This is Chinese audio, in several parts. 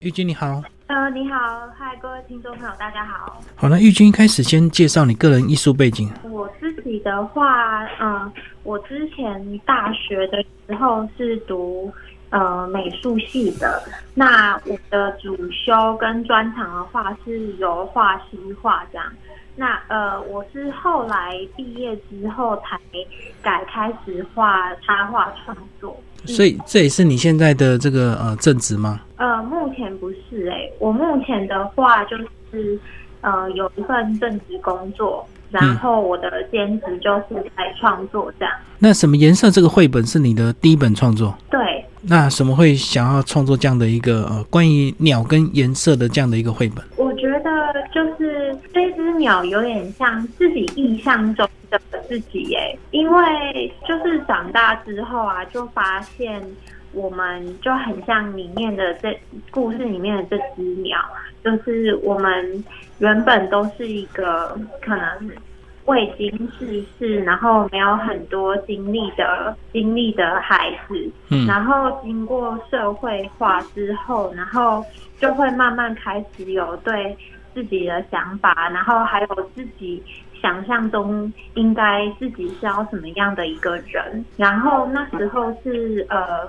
玉君你好，呃，你好，嗨，各位听众朋友，大家好。好，那玉君一开始先介绍你个人艺术背景。我自己的话，嗯，我之前大学的时候是读呃美术系的，那我的主修跟专长的话是油画、西画这样。那呃，我是后来毕业之后才改开始画插画创作。所以这也是你现在的这个呃正职吗？呃，目前不是哎，我目前的话就是呃有一份正职工作，然后我的兼职就是在创作这样。那什么颜色这个绘本是你的第一本创作？对。那什么会想要创作这样的一个呃关于鸟跟颜色的这样的一个绘本？鸟有点像自己印象中。的自己耶，因为就是长大之后啊，就发现我们就很像里面的这故事里面的这只鸟，就是我们原本都是一个可能未经世事，然后没有很多经历的经历的孩子，嗯，然后经过社会化之后，然后就会慢慢开始有对自己的想法，然后还有自己。想象中应该自己是要什么样的一个人，然后那时候是呃，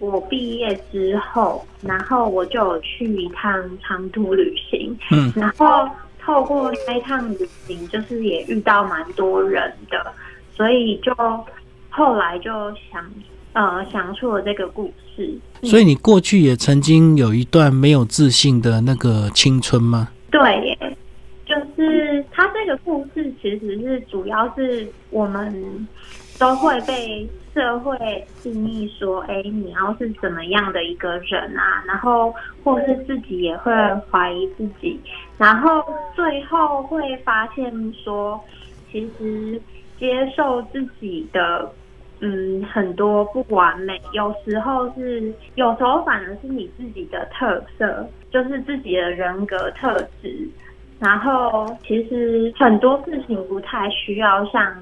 我毕业之后，然后我就去一趟长途旅行，嗯，然后透过那一趟旅行，就是也遇到蛮多人的，所以就后来就想呃想出了这个故事。所以你过去也曾经有一段没有自信的那个青春吗？对耶。就是他这个故事，其实是主要是我们都会被社会定义说，哎，你要是怎么样的一个人啊？然后或是自己也会怀疑自己，然后最后会发现说，其实接受自己的，嗯，很多不完美，有时候是，有时候反而是你自己的特色，就是自己的人格特质。然后其实很多事情不太需要像，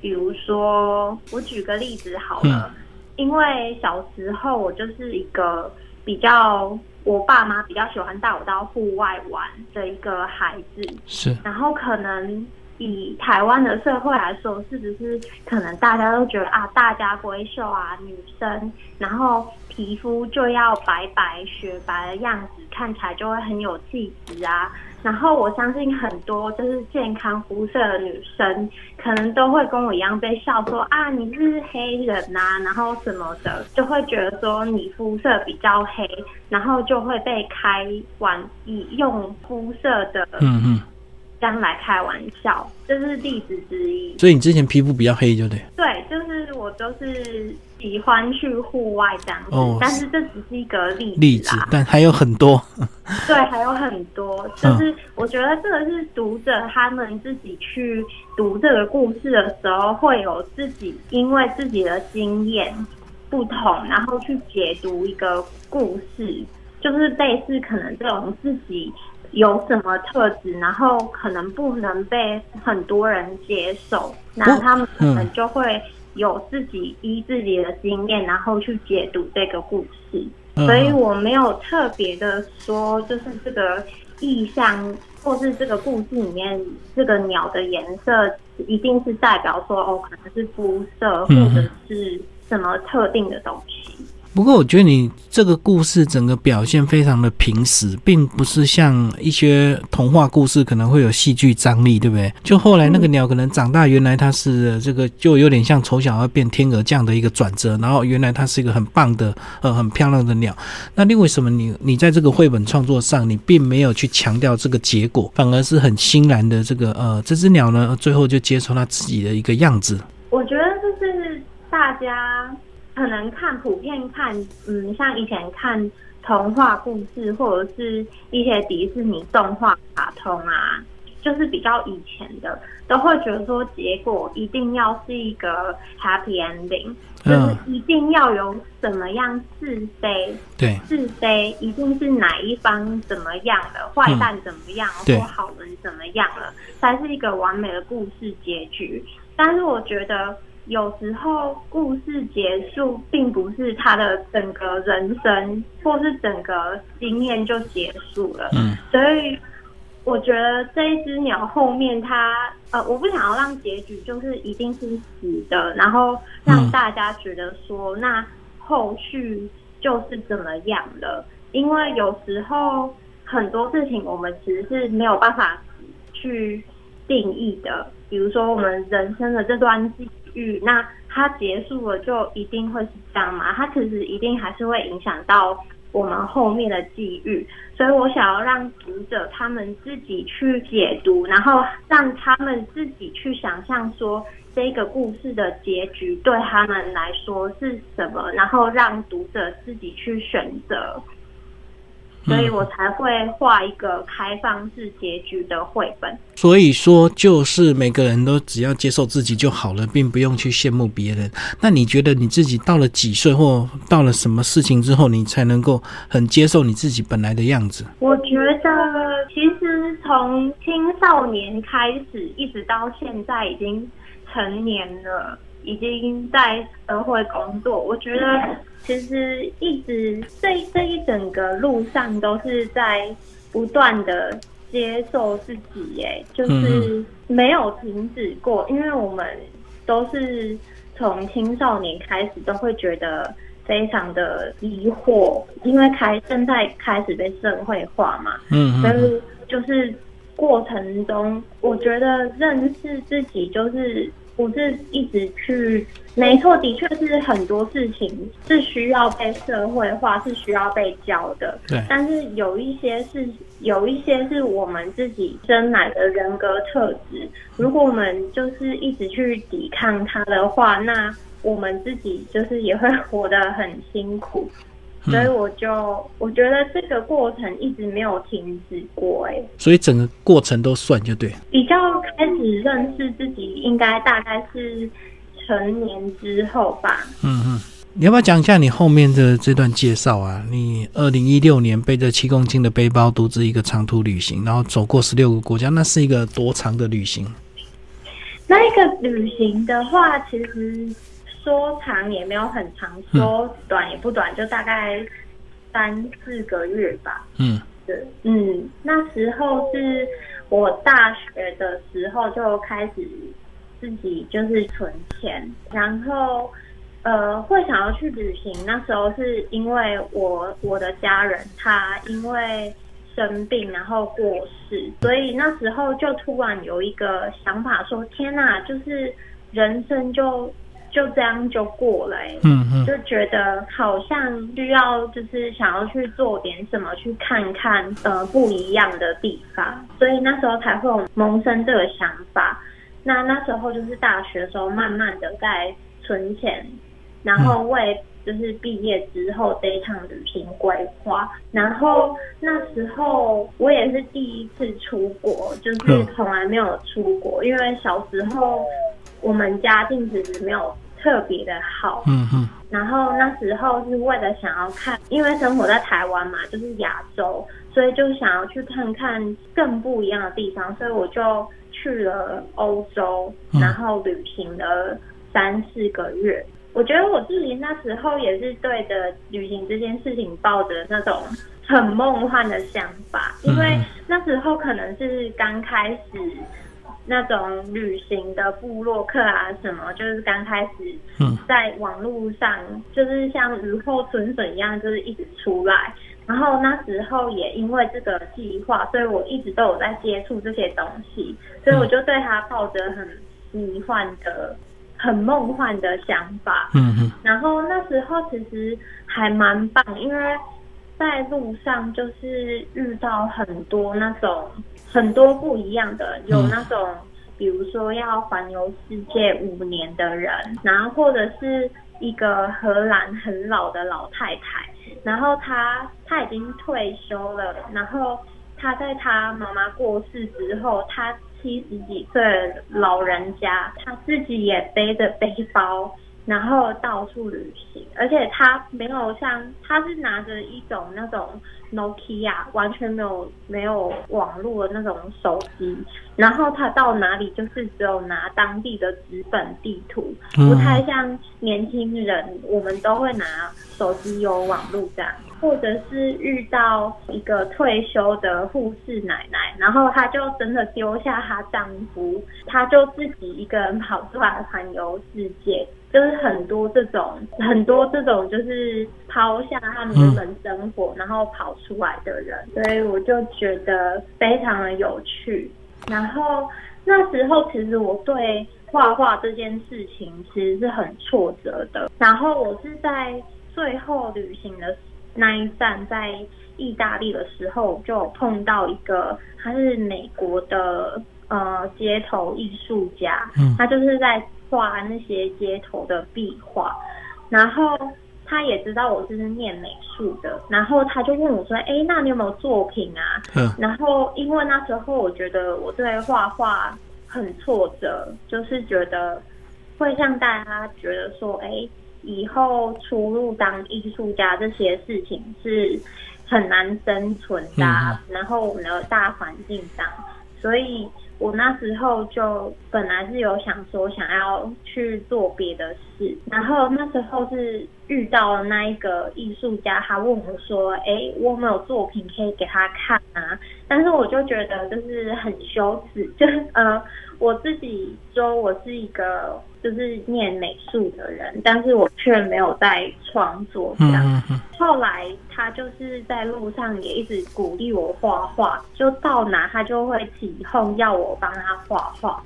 比如说我举个例子好了，因为小时候我就是一个比较我爸妈比较喜欢带我到户外玩的一个孩子，是，然后可能以台湾的社会来说，是不是可能大家都觉得啊大家闺秀啊女生，然后皮肤就要白白雪白的样子，看起来就会很有气质啊。然后我相信很多就是健康肤色的女生，可能都会跟我一样被笑说啊，你是黑人呐，然后什么的，就会觉得说你肤色比较黑，然后就会被开玩以用肤色的嗯嗯，这样来开玩笑，这是例子之一。所以你之前皮肤比较黑，就对。对，就是我都是。喜欢去户外这样子，但是这只是一个例例子，但还有很多。对，还有很多，就是我觉得这个是读者他们自己去读这个故事的时候，会有自己因为自己的经验不同，然后去解读一个故事，就是类似可能这种自己有什么特质，然后可能不能被很多人接受，那他们可能就会。有自己依自己的经验，然后去解读这个故事，所以我没有特别的说，就是这个意象或是这个故事里面这个鸟的颜色，一定是代表说哦，可能是肤色或者是什么特定的东西。不过我觉得你这个故事整个表现非常的平实，并不是像一些童话故事可能会有戏剧张力，对不对？就后来那个鸟可能长大，原来它是这个，就有点像丑小鸭变天鹅这样的一个转折，然后原来它是一个很棒的、呃很漂亮的鸟。那另为什么你你在这个绘本创作上，你并没有去强调这个结果，反而是很欣然的这个呃这只鸟呢，最后就接受它自己的一个样子？我觉得这是大家。可能看普遍看，嗯，像以前看童话故事或者是一些迪士尼动画卡通啊，就是比较以前的，都会觉得说结果一定要是一个 happy ending，就是一定要有怎么样是非，对，是非一定是哪一方怎么样的，坏蛋怎么样，或好人怎么样了，才是一个完美的故事结局。但是我觉得。有时候故事结束，并不是他的整个人生或是整个经验就结束了。嗯，所以我觉得这一只鸟后面它，呃，我不想要让结局就是一定是死的，然后让大家觉得说那后续就是怎么样了。因为有时候很多事情我们其实是没有办法去定义的，比如说我们人生的这段那它结束了就一定会是这样吗？它其实一定还是会影响到我们后面的际遇，所以我想要让读者他们自己去解读，然后让他们自己去想象说这个故事的结局对他们来说是什么，然后让读者自己去选择。所以我才会画一个开放式结局的绘本。所以说，就是每个人都只要接受自己就好了，并不用去羡慕别人。那你觉得你自己到了几岁，或到了什么事情之后，你才能够很接受你自己本来的样子？我觉得，其实从青少年开始，一直到现在已经成年了。已经在社会工作，我觉得其实一直这这一整个路上都是在不断的接受自己，哎，就是没有停止过，因为我们都是从青少年开始都会觉得非常的疑惑，因为开正在开始被社会化嘛，嗯，所以就是过程中，我觉得认识自己就是。不是一直去，没错，的确是很多事情是需要被社会化，是需要被教的。对，但是有一些是有一些是我们自己生来的人格特质，如果我们就是一直去抵抗它的话，那我们自己就是也会 活得很辛苦。所以我就我觉得这个过程一直没有停止过，哎，所以整个过程都算就对。比较开始认识自己，应该大概是成年之后吧。嗯嗯，你要不要讲一下你后面的这段介绍啊？你二零一六年背着七公斤的背包，独自一个长途旅行，然后走过十六个国家，那是一个多长的旅行？那一个旅行的话，其实。说长也没有很长，说短也不短，就大概三四个月吧。嗯，对，嗯，那时候是我大学的时候就开始自己就是存钱，然后呃会想要去旅行。那时候是因为我我的家人他因为生病然后过世，所以那时候就突然有一个想法说：天呐，就是人生就。就这样就过了，嗯嗯，就觉得好像需要就是想要去做点什么，去看看呃不一样的地方，所以那时候才会有萌生这个想法。那那时候就是大学的时候，慢慢的在存钱，然后为就是毕业之后这一趟旅行规划。然后那时候我也是第一次出国，就是从来没有出国，因为小时候。我们家境其实没有特别的好，嗯嗯，然后那时候是为了想要看，因为生活在台湾嘛，就是亚洲，所以就想要去看看更不一样的地方，所以我就去了欧洲，然后旅行了三四个月。我觉得我自己那时候也是对着旅行这件事情抱着那种很梦幻的想法，因为那时候可能是刚开始。那种旅行的部落客啊，什么就是刚开始在网络上，就是像雨后春笋一样，就是一直出来。然后那时候也因为这个计划，所以我一直都有在接触这些东西，所以我就对他抱着很迷幻的、很梦幻的想法。嗯嗯。然后那时候其实还蛮棒，因为在路上就是遇到很多那种。很多不一样的，有那种，比如说要环游世界五年的人，然后或者是一个荷兰很老的老太太，然后她她已经退休了，然后她在她妈妈过世之后，她七十几岁老人家，她自己也背着背包。然后到处旅行，而且他没有像他是拿着一种那种 Nokia 完全没有没有网络的那种手机，然后他到哪里就是只有拿当地的纸本地图，不太像年轻人，我们都会拿手机有网络这样，或者是遇到一个退休的护士奶奶，然后她就真的丢下她丈夫，她就自己一个人跑出来环游世界。就是很多这种，很多这种，就是抛下他们原本生活，然后跑出来的人，所以我就觉得非常的有趣。然后那时候，其实我对画画这件事情其实是很挫折的。然后我是在最后旅行的那一站，在意大利的时候，就碰到一个，他是美国的呃街头艺术家，他就是在。画那些街头的壁画，然后他也知道我是念美术的，然后他就问我说：“哎，那你有没有作品啊？”嗯，然后因为那时候我觉得我对画画很挫折，就是觉得会让大家觉得说：“哎，以后出入当艺术家这些事情是很难生存的。”然后我们的大环境上，所以。我那时候就本来是有想说想要去做别的事，然后那时候是遇到了那一个艺术家，他问我说：“哎，我有没有作品可以给他看啊？”但是我就觉得就是很羞耻，就是呃，我自己说我是一个。就是念美术的人，但是我却没有在创作这样。后来他就是在路上也一直鼓励我画画，就到哪他就会起哄要我帮他画画。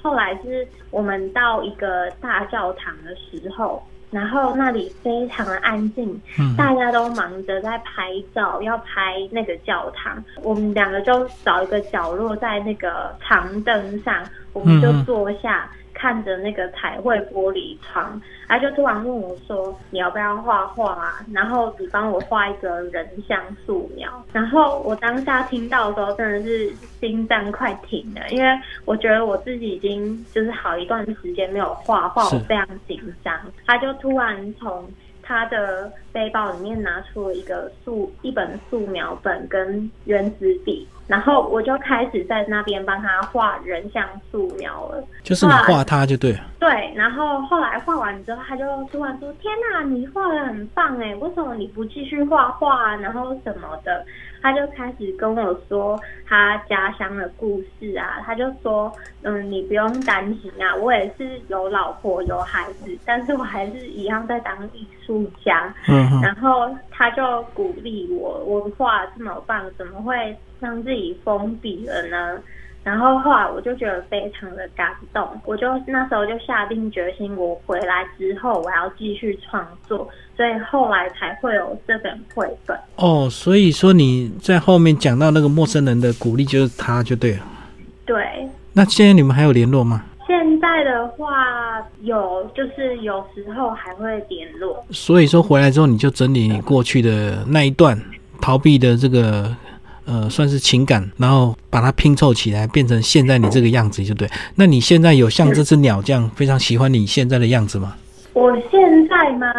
后来是我们到一个大教堂的时候，然后那里非常的安静，大家都忙着在拍照，要拍那个教堂。我们两个就找一个角落，在那个长凳上，我们就坐下。看着那个彩绘玻璃窗，他就突然问我说：“你要不要画画啊？”然后你帮我画一个人像素描。然后我当下听到的时候，真的是心脏快停了，因为我觉得我自己已经就是好一段时间没有画画，我非常紧张。他就突然从他的背包里面拿出了一个素一本素描本跟圆珠笔。然后我就开始在那边帮他画人像素描了，就是你画他就对。对，然后后来画完之后，他就突然说：“天哪，你画的很棒哎，为什么你不继续画画？然后什么的？”他就开始跟我说他家乡的故事啊，他就说：“嗯，你不用担心啊，我也是有老婆有孩子，但是我还是一样在当艺术家。”嗯，然后他就鼓励我，我画这么棒，怎么会？让自己封闭了呢，然后后来我就觉得非常的感动，我就那时候就下定决心，我回来之后我要继续创作，所以后来才会有这本绘本。哦，所以说你在后面讲到那个陌生人的鼓励，就是他就对了。对。那现在你们还有联络吗？现在的话有，就是有时候还会联络。所以说回来之后，你就整理你过去的那一段逃避的这个。呃，算是情感，然后把它拼凑起来，变成现在你这个样子，就对。那你现在有像这只鸟这样非常喜欢你现在的样子吗？我现在吗？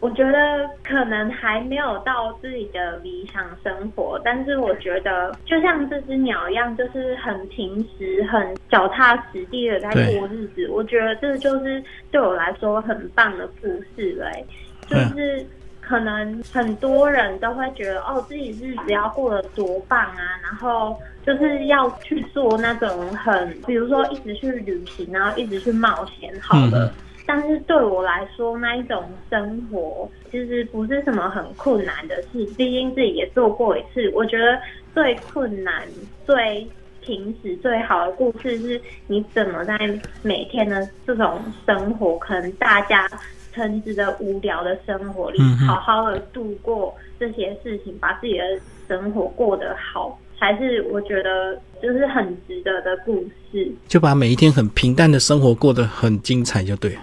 我觉得可能还没有到自己的理想生活，但是我觉得就像这只鸟一样，就是很平时、很脚踏实地的在过日子。我觉得这就是对我来说很棒的故事嘞，就是。可能很多人都会觉得，哦，自己日子要过得多棒啊，然后就是要去做那种很，比如说一直去旅行，然后一直去冒险，好了。但是对我来说，那一种生活其实不是什么很困难的事，毕竟自己也做过一次。我觉得最困难、最平时、最好的故事是，你怎么在每天的这种生活，可能大家。称之的无聊的生活里，好好的度过这些事情，把自己的生活过得好，才是我觉得就是很值得的故事。就把每一天很平淡的生活过得很精彩，就对。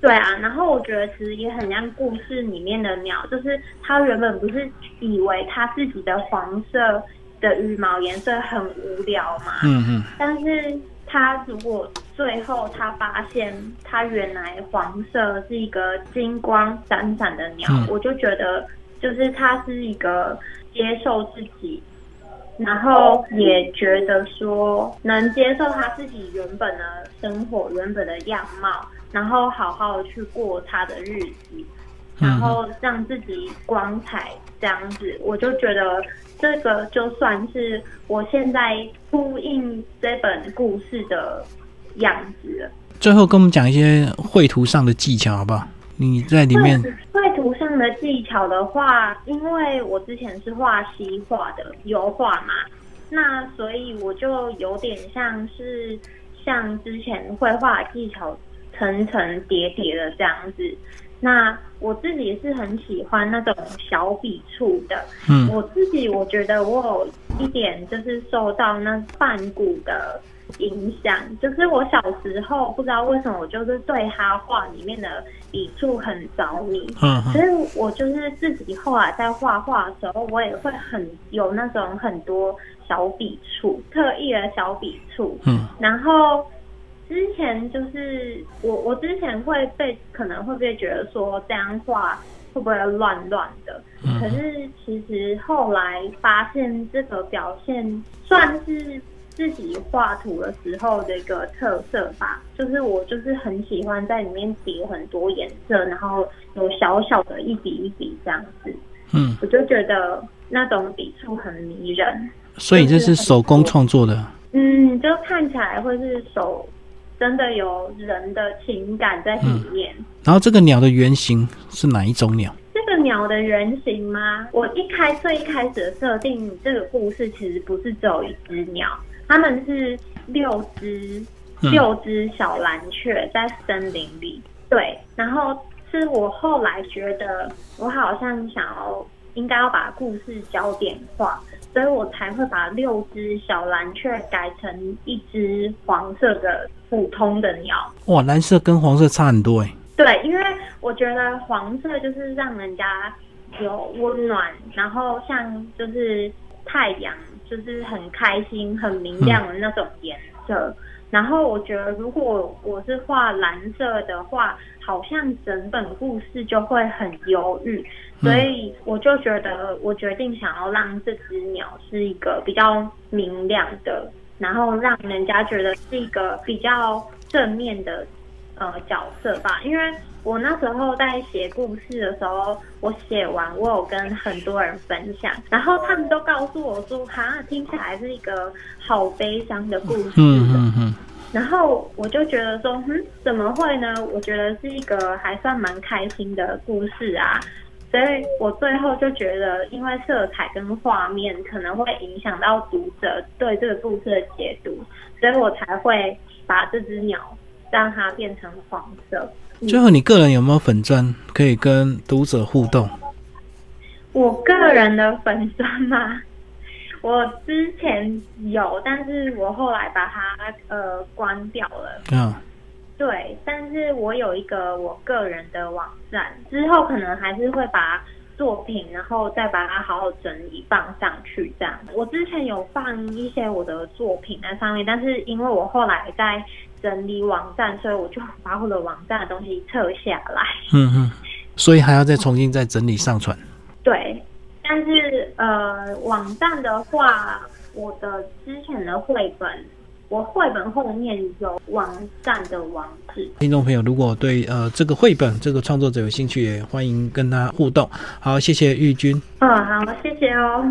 对啊，然后我觉得其实也很像故事里面的鸟，就是它原本不是以为它自己的黄色的羽毛颜色很无聊嘛，嗯嗯，但是它如果最后他发现他原来黄色是一个金光闪闪的鸟，嗯我就觉得就是他是一个接受自己，然后也觉得说能接受他自己原本的生活、原本的样貌，然后好好的去过他的日子。然后让自己光彩这样子，我就觉得这个就算是我现在呼应这本故事的样子了。最后跟我们讲一些绘图上的技巧好不好？你在里面绘图上的技巧的话，因为我之前是画西画的油画嘛，那所以我就有点像是像之前绘画技巧层层叠叠的这样子。那我自己是很喜欢那种小笔触的，嗯我自己我觉得我有一点就是受到那梵谷的影响，就是我小时候不知道为什么我就是对他画里面的笔触很着迷，嗯所以我就是自己后来在画画的时候，我也会很有那种很多小笔触，特意的小笔触，嗯。然后之前就是我，我之前会被可能会被觉得说这样画会不会乱乱的，可嗯是其实后来发现这个表现算是自己画图的时候的一个特色吧，就是我就是很喜欢在里面叠很多颜色，然后有小小的一笔一笔这样子，嗯，我就觉得那种笔触很迷人。所以这是手工创作的。嗯，就看起来会是手真的有人的情感在里面。然后这个鸟的原型是哪一种鸟？这个鸟的原型吗？我一开最一开始的设定，这个故事其实不是只有一只鸟，它们是六只嗯六只小蓝雀在森林里。对，然后是我后来觉得，我好像想要应该要把故事焦点化，所以我才会把六只小蓝雀改成一只黄色的普通的鸟。哇，蓝色跟黄色差很多哎。对，因为我觉得黄色就是让人家有温暖，然后像就是太阳，就是很开心、很明亮的那种颜色。然后我觉得，如果我是画蓝色的话，好像整本故事就会很忧郁，所以我就觉得，我决定想要让这只鸟是一个比较明亮的，然后让人家觉得是一个比较正面的呃角色吧，因为我那时候在写故事的时候，我写完我有跟很多人分享，然后他们都告诉我说，哈，听起来是一个好悲伤的故事。嗯嗯嗯，然后我就觉得说，嗯，怎么会呢？我觉得是一个还算蛮开心的故事啊。所以我最后就觉得，因为色彩跟画面可能会影响到读者对这个故事的解读，所以我才会把这只鸟让它变成黄色。最后你个人有没有粉钻可以跟读者互动？我个人的粉钻吗，我之前有，但是我后来把它呃关掉了。嗯，对，但是我有一个我个人的网站，之后可能还是会把作品，然后再把它好好整理放上去这样。我之前有放一些我的作品在上面，但是因为我后来在整理网站，所以我就把我的网站的东西撤下来。嗯嗯，所以还要再重新再整理上传。对，但是呃，网站的话，我的之前的绘本，我绘本后面有网站的网址。听众朋友，如果对呃这个绘本这个创作者有兴趣，也欢迎跟他互动。好，谢谢玉君。嗯，好，谢谢哦。